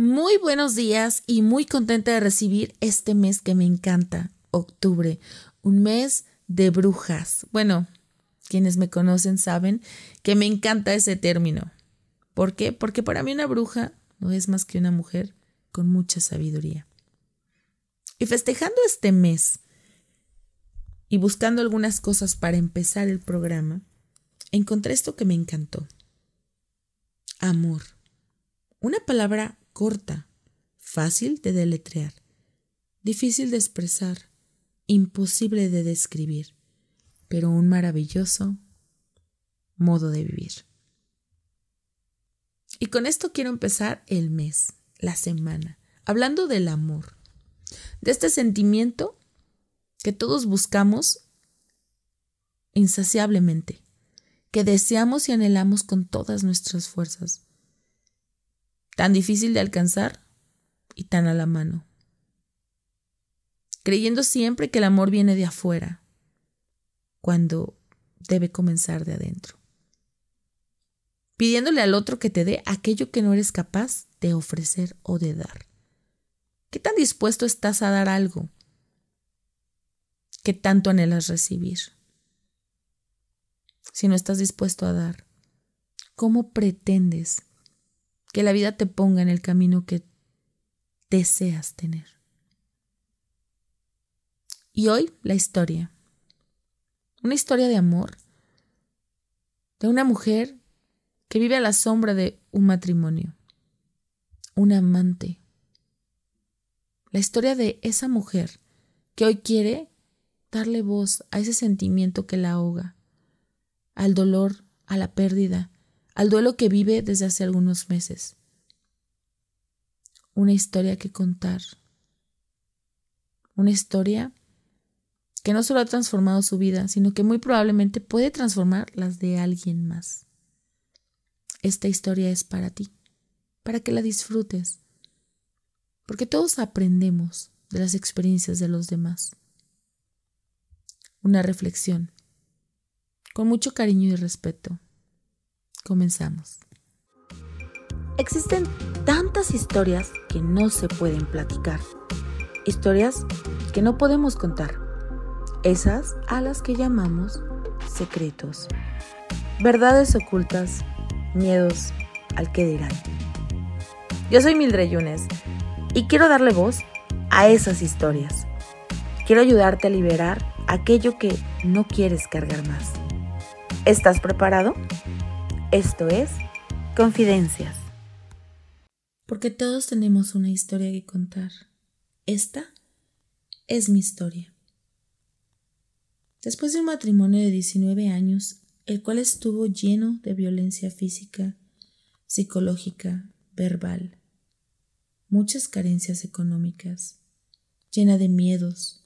Muy buenos días y muy contenta de recibir este mes que me encanta, octubre, un mes de brujas. Bueno, quienes me conocen saben que me encanta ese término. ¿Por qué? Porque para mí una bruja no es más que una mujer con mucha sabiduría. Y festejando este mes y buscando algunas cosas para empezar el programa, encontré esto que me encantó. Amor. Una palabra corta, fácil de deletrear, difícil de expresar, imposible de describir, pero un maravilloso modo de vivir. Y con esto quiero empezar el mes, la semana, hablando del amor, de este sentimiento que todos buscamos insaciablemente, que deseamos y anhelamos con todas nuestras fuerzas tan difícil de alcanzar y tan a la mano. Creyendo siempre que el amor viene de afuera, cuando debe comenzar de adentro. Pidiéndole al otro que te dé aquello que no eres capaz de ofrecer o de dar. ¿Qué tan dispuesto estás a dar algo que tanto anhelas recibir? Si no estás dispuesto a dar, ¿cómo pretendes que la vida te ponga en el camino que deseas tener. Y hoy la historia. Una historia de amor. De una mujer que vive a la sombra de un matrimonio. Un amante. La historia de esa mujer que hoy quiere darle voz a ese sentimiento que la ahoga, al dolor, a la pérdida, al duelo que vive desde hace algunos meses. Una historia que contar. Una historia que no solo ha transformado su vida, sino que muy probablemente puede transformar las de alguien más. Esta historia es para ti, para que la disfrutes, porque todos aprendemos de las experiencias de los demás. Una reflexión, con mucho cariño y respeto. Comenzamos. Existen tantas historias que no se pueden platicar. Historias que no podemos contar. Esas a las que llamamos secretos. Verdades ocultas, miedos al que dirán. Yo soy Mildred Yunes y quiero darle voz a esas historias. Quiero ayudarte a liberar aquello que no quieres cargar más. ¿Estás preparado? Esto es Confidencias. Porque todos tenemos una historia que contar. Esta es mi historia. Después de un matrimonio de 19 años, el cual estuvo lleno de violencia física, psicológica, verbal, muchas carencias económicas, llena de miedos,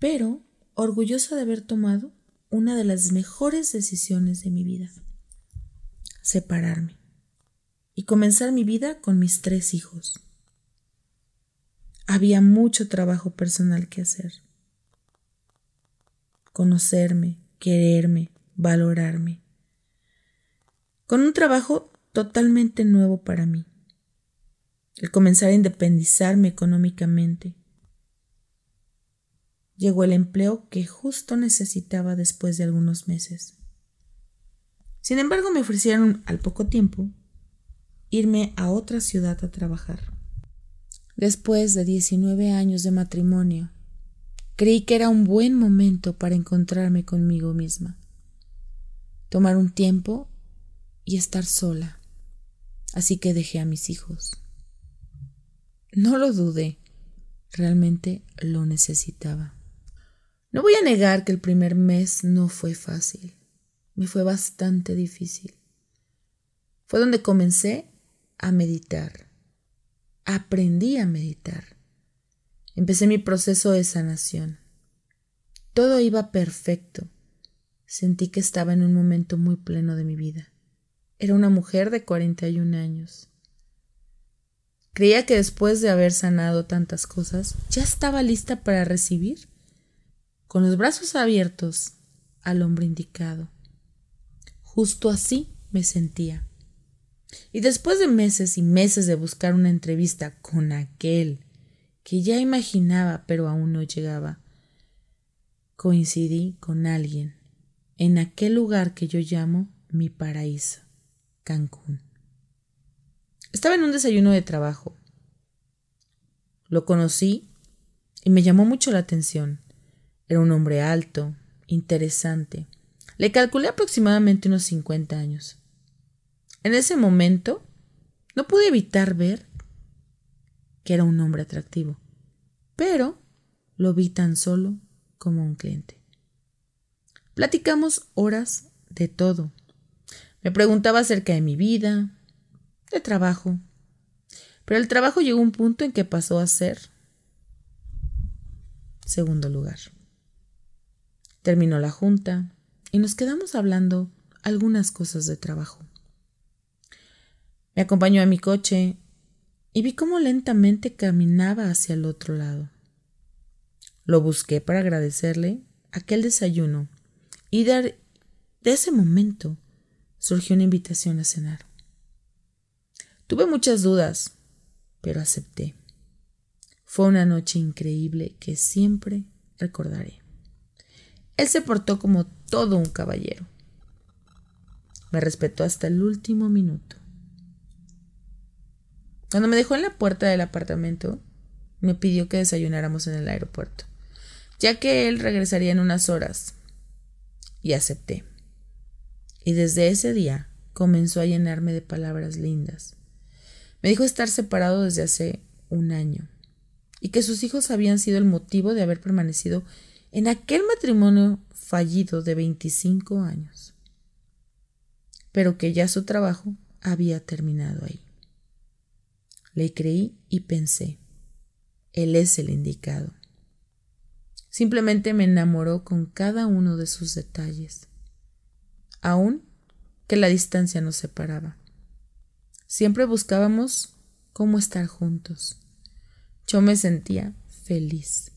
pero orgullosa de haber tomado una de las mejores decisiones de mi vida separarme y comenzar mi vida con mis tres hijos. Había mucho trabajo personal que hacer. Conocerme, quererme, valorarme. Con un trabajo totalmente nuevo para mí. El comenzar a independizarme económicamente. Llegó el empleo que justo necesitaba después de algunos meses. Sin embargo, me ofrecieron al poco tiempo irme a otra ciudad a trabajar. Después de 19 años de matrimonio, creí que era un buen momento para encontrarme conmigo misma, tomar un tiempo y estar sola. Así que dejé a mis hijos. No lo dudé, realmente lo necesitaba. No voy a negar que el primer mes no fue fácil me fue bastante difícil. Fue donde comencé a meditar. Aprendí a meditar. Empecé mi proceso de sanación. Todo iba perfecto. Sentí que estaba en un momento muy pleno de mi vida. Era una mujer de 41 años. Creía que después de haber sanado tantas cosas, ya estaba lista para recibir, con los brazos abiertos, al hombre indicado. Justo así me sentía. Y después de meses y meses de buscar una entrevista con aquel que ya imaginaba pero aún no llegaba, coincidí con alguien en aquel lugar que yo llamo mi paraíso, Cancún. Estaba en un desayuno de trabajo. Lo conocí y me llamó mucho la atención. Era un hombre alto, interesante. Le calculé aproximadamente unos 50 años. En ese momento no pude evitar ver que era un hombre atractivo, pero lo vi tan solo como un cliente. Platicamos horas de todo. Me preguntaba acerca de mi vida, de trabajo, pero el trabajo llegó a un punto en que pasó a ser segundo lugar. Terminó la junta y nos quedamos hablando algunas cosas de trabajo. Me acompañó a mi coche y vi cómo lentamente caminaba hacia el otro lado. Lo busqué para agradecerle aquel desayuno y de ese momento surgió una invitación a cenar. Tuve muchas dudas, pero acepté. Fue una noche increíble que siempre recordaré. Él se portó como todo un caballero. Me respetó hasta el último minuto. Cuando me dejó en la puerta del apartamento, me pidió que desayunáramos en el aeropuerto ya que él regresaría en unas horas. Y acepté. Y desde ese día comenzó a llenarme de palabras lindas. Me dijo estar separado desde hace un año y que sus hijos habían sido el motivo de haber permanecido en aquel matrimonio fallido de 25 años, pero que ya su trabajo había terminado ahí. Le creí y pensé, él es el indicado. Simplemente me enamoró con cada uno de sus detalles, aun que la distancia nos separaba. Siempre buscábamos cómo estar juntos. Yo me sentía feliz,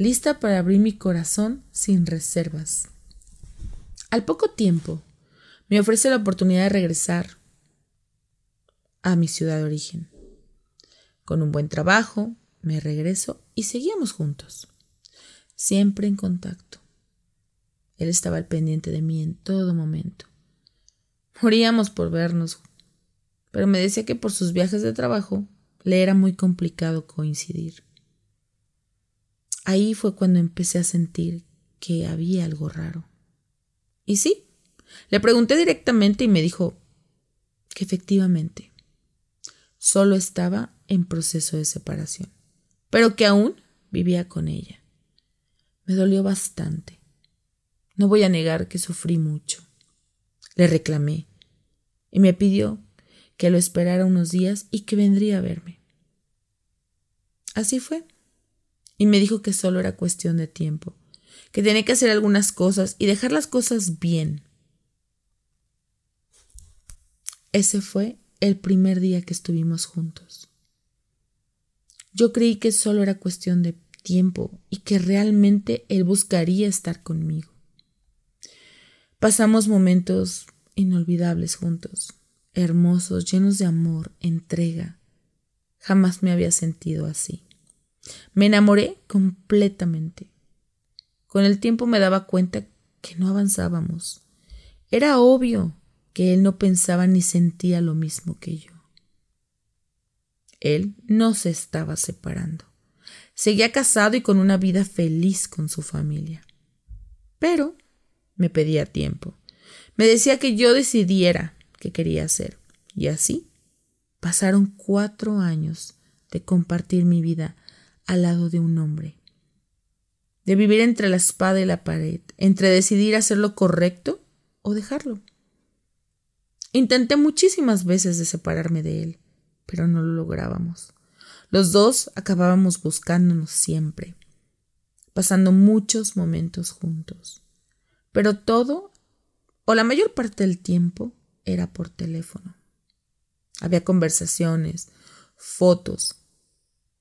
lista para abrir mi corazón sin reservas. Al poco tiempo, me ofrece la oportunidad de regresar a mi ciudad de origen. Con un buen trabajo, me regreso y seguíamos juntos siempre en contacto. Él estaba al pendiente de mí en todo momento. Moríamos por vernos, pero me decía que por sus viajes de trabajo le era muy complicado coincidir. Ahí fue cuando empecé a sentir que había algo raro. Y sí, le pregunté directamente y me dijo que efectivamente solo estaba en proceso de separación, pero que aún vivía con ella. Me dolió bastante. No voy a negar que sufrí mucho. Le reclamé y me pidió que lo esperara unos días y que vendría a verme. Así fue. Y me dijo que solo era cuestión de tiempo, que tenía que hacer algunas cosas y dejar las cosas bien. Ese fue el primer día que estuvimos juntos. Yo creí que solo era cuestión de tiempo y que realmente Él buscaría estar conmigo. Pasamos momentos inolvidables juntos, hermosos, llenos de amor, entrega. Jamás me había sentido así. Me enamoré completamente. Con el tiempo me daba cuenta que no avanzábamos. Era obvio que él no pensaba ni sentía lo mismo que yo. Él no se estaba separando. Seguía casado y con una vida feliz con su familia. Pero me pedía tiempo. Me decía que yo decidiera qué quería hacer. Y así pasaron cuatro años de compartir mi vida al lado de un hombre. De vivir entre la espada y la pared, entre decidir hacer lo correcto o dejarlo. Intenté muchísimas veces de separarme de él, pero no lo lográbamos. Los dos acabábamos buscándonos siempre, pasando muchos momentos juntos. Pero todo, o la mayor parte del tiempo, era por teléfono. Había conversaciones, fotos.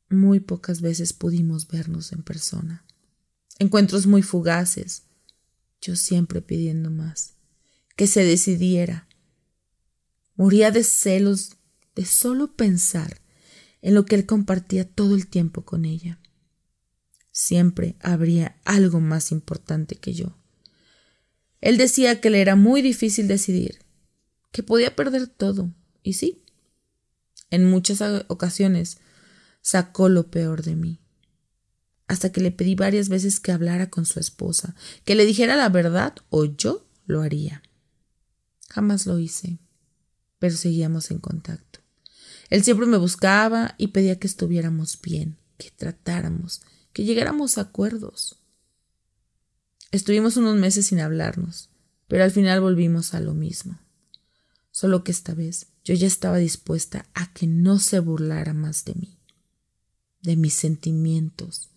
Muy pocas veces pudimos vernos en persona. Encuentros muy fugaces. Yo siempre pidiendo más. Que se decidiera. Moría de celos de solo pensar en lo que él compartía todo el tiempo con ella. Siempre habría algo más importante que yo. Él decía que le era muy difícil decidir, que podía perder todo, y sí, en muchas ocasiones sacó lo peor de mí, hasta que le pedí varias veces que hablara con su esposa, que le dijera la verdad o yo lo haría. Jamás lo hice, pero seguíamos en contacto. Él siempre me buscaba y pedía que estuviéramos bien, que tratáramos, que llegáramos a acuerdos. Estuvimos unos meses sin hablarnos, pero al final volvimos a lo mismo. Solo que esta vez yo ya estaba dispuesta a que no se burlara más de mí, de mis sentimientos.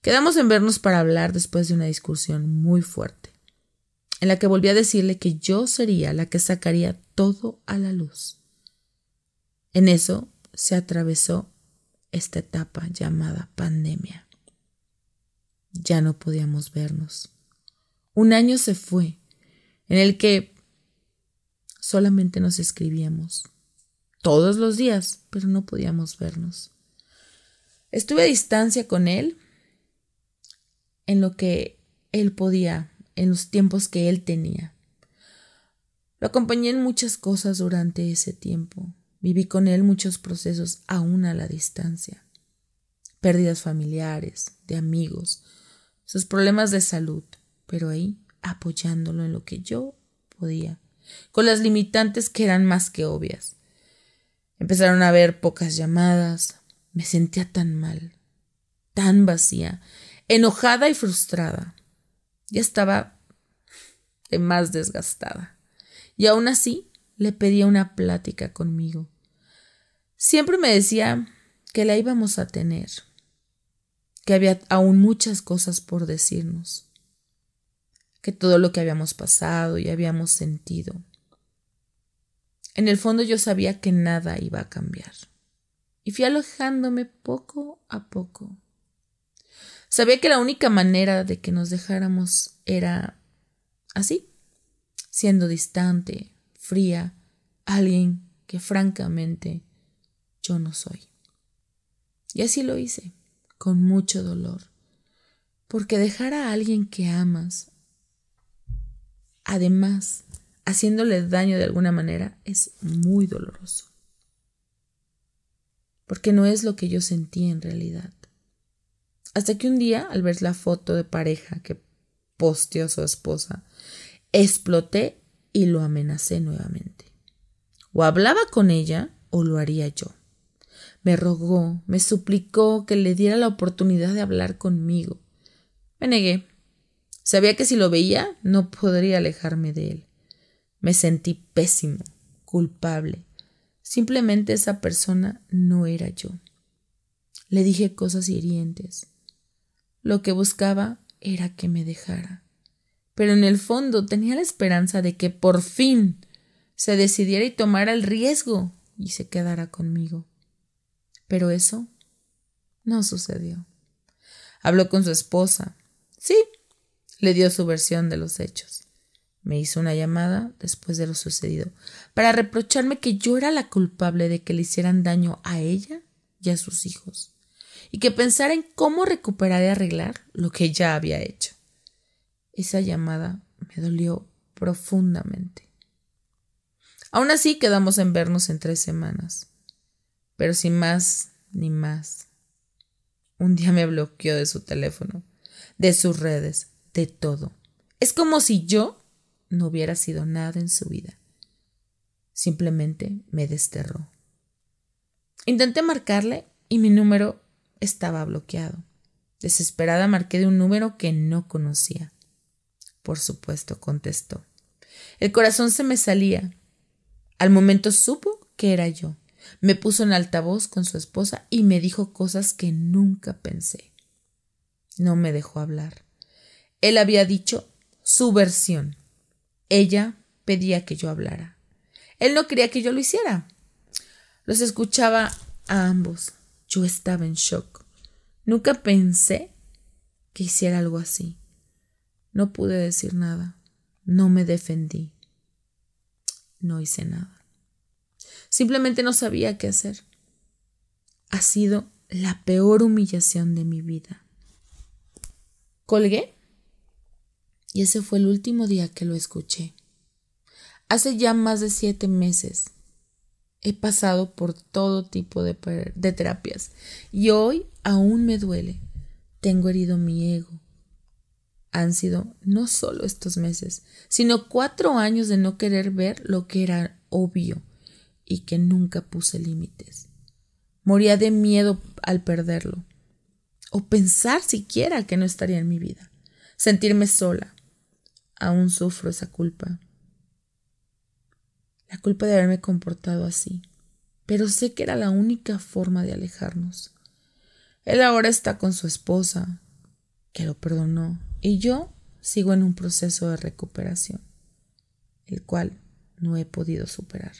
Quedamos en vernos para hablar después de una discusión muy fuerte, en la que volví a decirle que yo sería la que sacaría todo a la luz. En eso se atravesó esta etapa llamada pandemia ya no podíamos vernos. Un año se fue en el que solamente nos escribíamos todos los días, pero no podíamos vernos. Estuve a distancia con él en lo que él podía, en los tiempos que él tenía. Lo acompañé en muchas cosas durante ese tiempo. Viví con él muchos procesos aún a la distancia. Pérdidas familiares, de amigos, sus problemas de salud, pero ahí apoyándolo en lo que yo podía, con las limitantes que eran más que obvias. Empezaron a haber pocas llamadas, me sentía tan mal, tan vacía, enojada y frustrada. Ya estaba de más desgastada. Y aún así le pedía una plática conmigo. Siempre me decía que la íbamos a tener, que había aún muchas cosas por decirnos, que todo lo que habíamos pasado y habíamos sentido. En el fondo yo sabía que nada iba a cambiar, y fui alojándome poco a poco. Sabía que la única manera de que nos dejáramos era así, siendo distante, fría, alguien que francamente yo no soy. Y así lo hice con mucho dolor, porque dejar a alguien que amas, además, haciéndole daño de alguna manera, es muy doloroso, porque no es lo que yo sentí en realidad. Hasta que un día, al ver la foto de pareja que posteó su esposa, exploté y lo amenacé nuevamente. O hablaba con ella o lo haría yo. Me rogó, me suplicó que le diera la oportunidad de hablar conmigo. Me negué. Sabía que si lo veía no podría alejarme de él. Me sentí pésimo, culpable. Simplemente esa persona no era yo. Le dije cosas hirientes. Lo que buscaba era que me dejara. Pero en el fondo tenía la esperanza de que por fin se decidiera y tomara el riesgo y se quedara conmigo. Pero eso no sucedió. Habló con su esposa. Sí, le dio su versión de los hechos. Me hizo una llamada después de lo sucedido para reprocharme que yo era la culpable de que le hicieran daño a ella y a sus hijos, y que pensara en cómo recuperar y arreglar lo que ya había hecho. Esa llamada me dolió profundamente. Aún así quedamos en vernos en tres semanas pero sin más ni más. Un día me bloqueó de su teléfono, de sus redes, de todo. Es como si yo no hubiera sido nada en su vida. Simplemente me desterró. Intenté marcarle y mi número estaba bloqueado. Desesperada marqué de un número que no conocía. Por supuesto, contestó. El corazón se me salía. Al momento supo que era yo. Me puso en altavoz con su esposa y me dijo cosas que nunca pensé. No me dejó hablar. Él había dicho su versión. Ella pedía que yo hablara. Él no quería que yo lo hiciera. Los escuchaba a ambos. Yo estaba en shock. Nunca pensé que hiciera algo así. No pude decir nada. No me defendí. No hice nada. Simplemente no sabía qué hacer. Ha sido la peor humillación de mi vida. Colgué y ese fue el último día que lo escuché. Hace ya más de siete meses he pasado por todo tipo de, de terapias y hoy aún me duele. Tengo herido mi ego. Han sido no solo estos meses, sino cuatro años de no querer ver lo que era obvio y que nunca puse límites. Moría de miedo al perderlo, o pensar siquiera que no estaría en mi vida, sentirme sola. Aún sufro esa culpa. La culpa de haberme comportado así, pero sé que era la única forma de alejarnos. Él ahora está con su esposa, que lo perdonó, y yo sigo en un proceso de recuperación, el cual no he podido superar.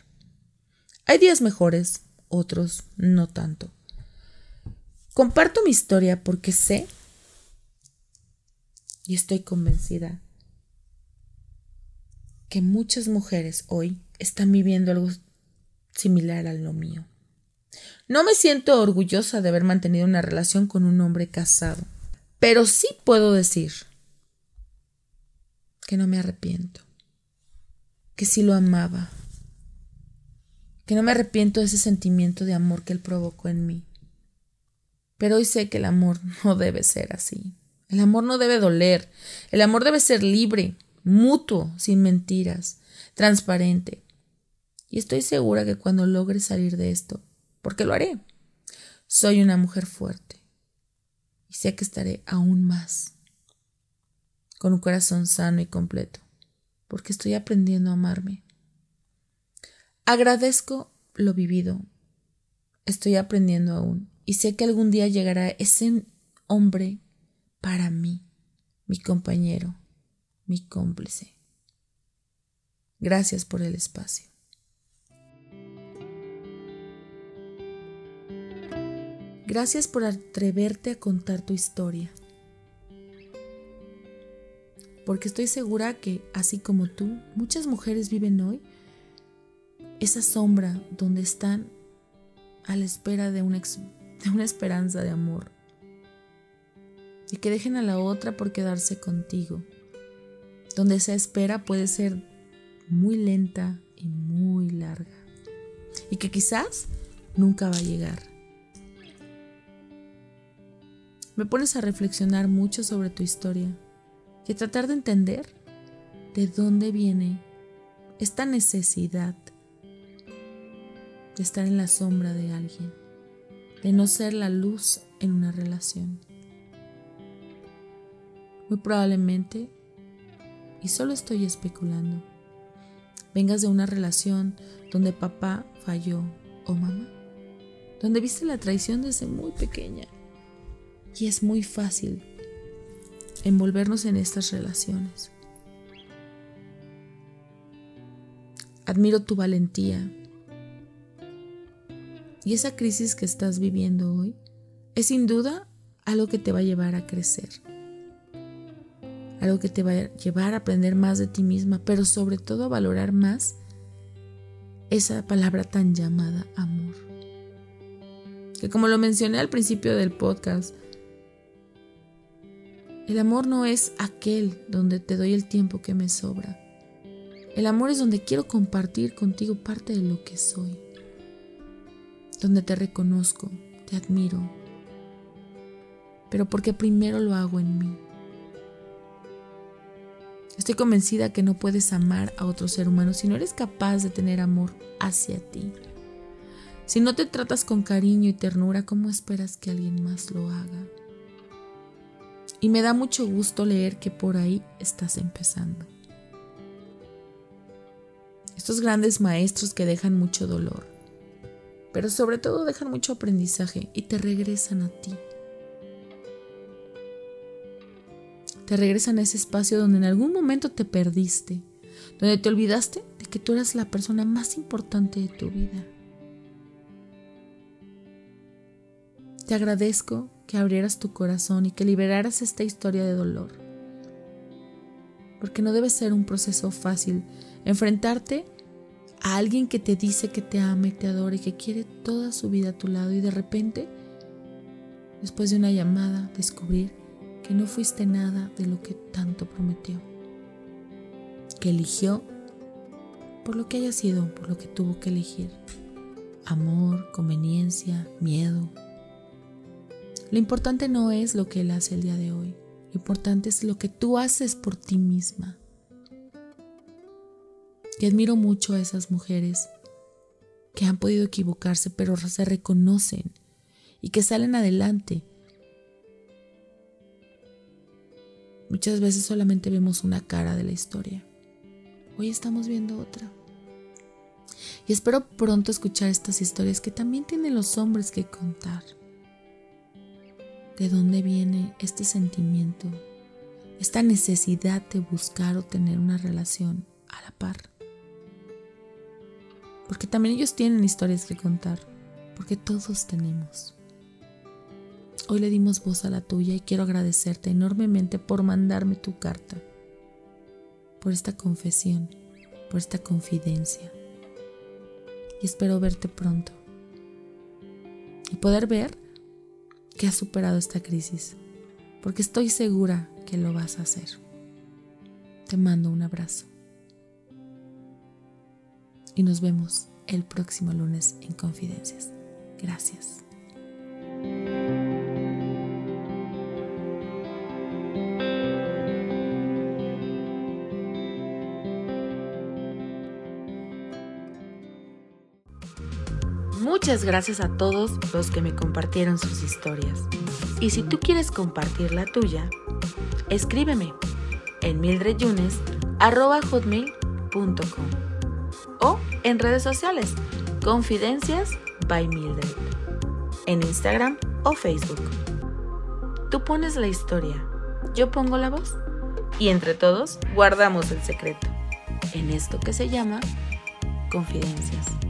Hay días mejores, otros no tanto. Comparto mi historia porque sé y estoy convencida que muchas mujeres hoy están viviendo algo similar a lo mío. No me siento orgullosa de haber mantenido una relación con un hombre casado, pero sí puedo decir que no me arrepiento, que sí lo amaba, que no me arrepiento de ese sentimiento de amor que él provocó en mí. Pero hoy sé que el amor no debe ser así. El amor no debe doler. El amor debe ser libre, mutuo, sin mentiras, transparente. Y estoy segura que cuando logre salir de esto, porque lo haré, soy una mujer fuerte. Y sé que estaré aún más, con un corazón sano y completo, porque estoy aprendiendo a amarme. Agradezco lo vivido. Estoy aprendiendo aún y sé que algún día llegará ese hombre para mí, mi compañero, mi cómplice. Gracias por el espacio. Gracias por atreverte a contar tu historia. Porque estoy segura que, así como tú, muchas mujeres viven hoy esa sombra donde están a la espera de una, esperanza de amor. Y que dejen a la otra por quedarse contigo. Donde esa espera puede ser muy lenta y muy larga. Y que quizás nunca va a llegar. Me pones a reflexionar mucho sobre tu historia y a tratar de entender de dónde viene esta necesidad de estar en la sombra de alguien, de no ser la luz en una relación. Muy probablemente, y solo estoy especulando, vengas de una relación donde papá falló o mamá, donde viste la traición desde muy pequeña. Y es muy fácil envolvernos en estas relaciones. Admiro tu valentía, y esa crisis que estás viviendo hoy es sin duda algo que te va a llevar a crecer. Algo que te va a llevar a aprender más de ti misma, pero sobre todo a valorar más esa palabra tan llamada amor. Que como lo mencioné al principio del podcast, el amor no es aquel donde te doy el tiempo que me sobra. El amor es donde quiero compartir contigo parte de lo que soy donde te reconozco, te admiro, pero porque primero lo hago en mí. Estoy convencida que no puedes amar a otro ser humano si no eres capaz de tener amor hacia ti. Si no te tratas con cariño y ternura, ¿cómo esperas que alguien más lo haga? Y me da mucho gusto leer que por ahí estás empezando. Estos grandes maestros que dejan mucho dolor, pero sobre todo dejan mucho aprendizaje y te regresan a ti. Te regresan a ese espacio donde en algún momento te perdiste, donde te olvidaste de que tú eras la persona más importante de tu vida. Te agradezco que abrieras tu corazón y que liberaras esta historia de dolor. Porque no debe ser un proceso fácil enfrentarte a alguien que te dice que te ama y te adora y que quiere toda su vida a tu lado y de repente, después de una llamada, descubrir que no fuiste nada de lo que tanto prometió, que eligió por lo que haya sido, por lo que tuvo que elegir, amor, conveniencia, miedo. Lo importante no es lo que él hace el día de hoy, lo importante es lo que tú haces por ti misma y admiro mucho a esas mujeres que han podido equivocarse pero se reconocen y que salen adelante. Muchas veces solamente vemos una cara de la historia. Hoy estamos viendo otra. Y espero pronto escuchar estas historias que también tienen los hombres que contar. ¿De dónde viene este sentimiento? Esta necesidad de buscar o tener una relación a la par porque también ellos tienen historias que contar, porque todos tenemos. Hoy le dimos voz a la tuya y quiero agradecerte enormemente por mandarme tu carta, por esta confesión, por esta confidencia. Y espero verte pronto y poder ver que has superado esta crisis, porque estoy segura que lo vas a hacer. Te mando un abrazo y nos vemos el próximo lunes en Confidencias. Gracias. Muchas gracias a todos los que me compartieron sus historias. Y si tú quieres compartir la tuya, escríbeme en mildredyunes.com o en redes sociales, Confidencias by Mildred, en Instagram o Facebook. Tú pones la historia, yo pongo la voz y entre todos guardamos el secreto en esto que se llama Confidencias.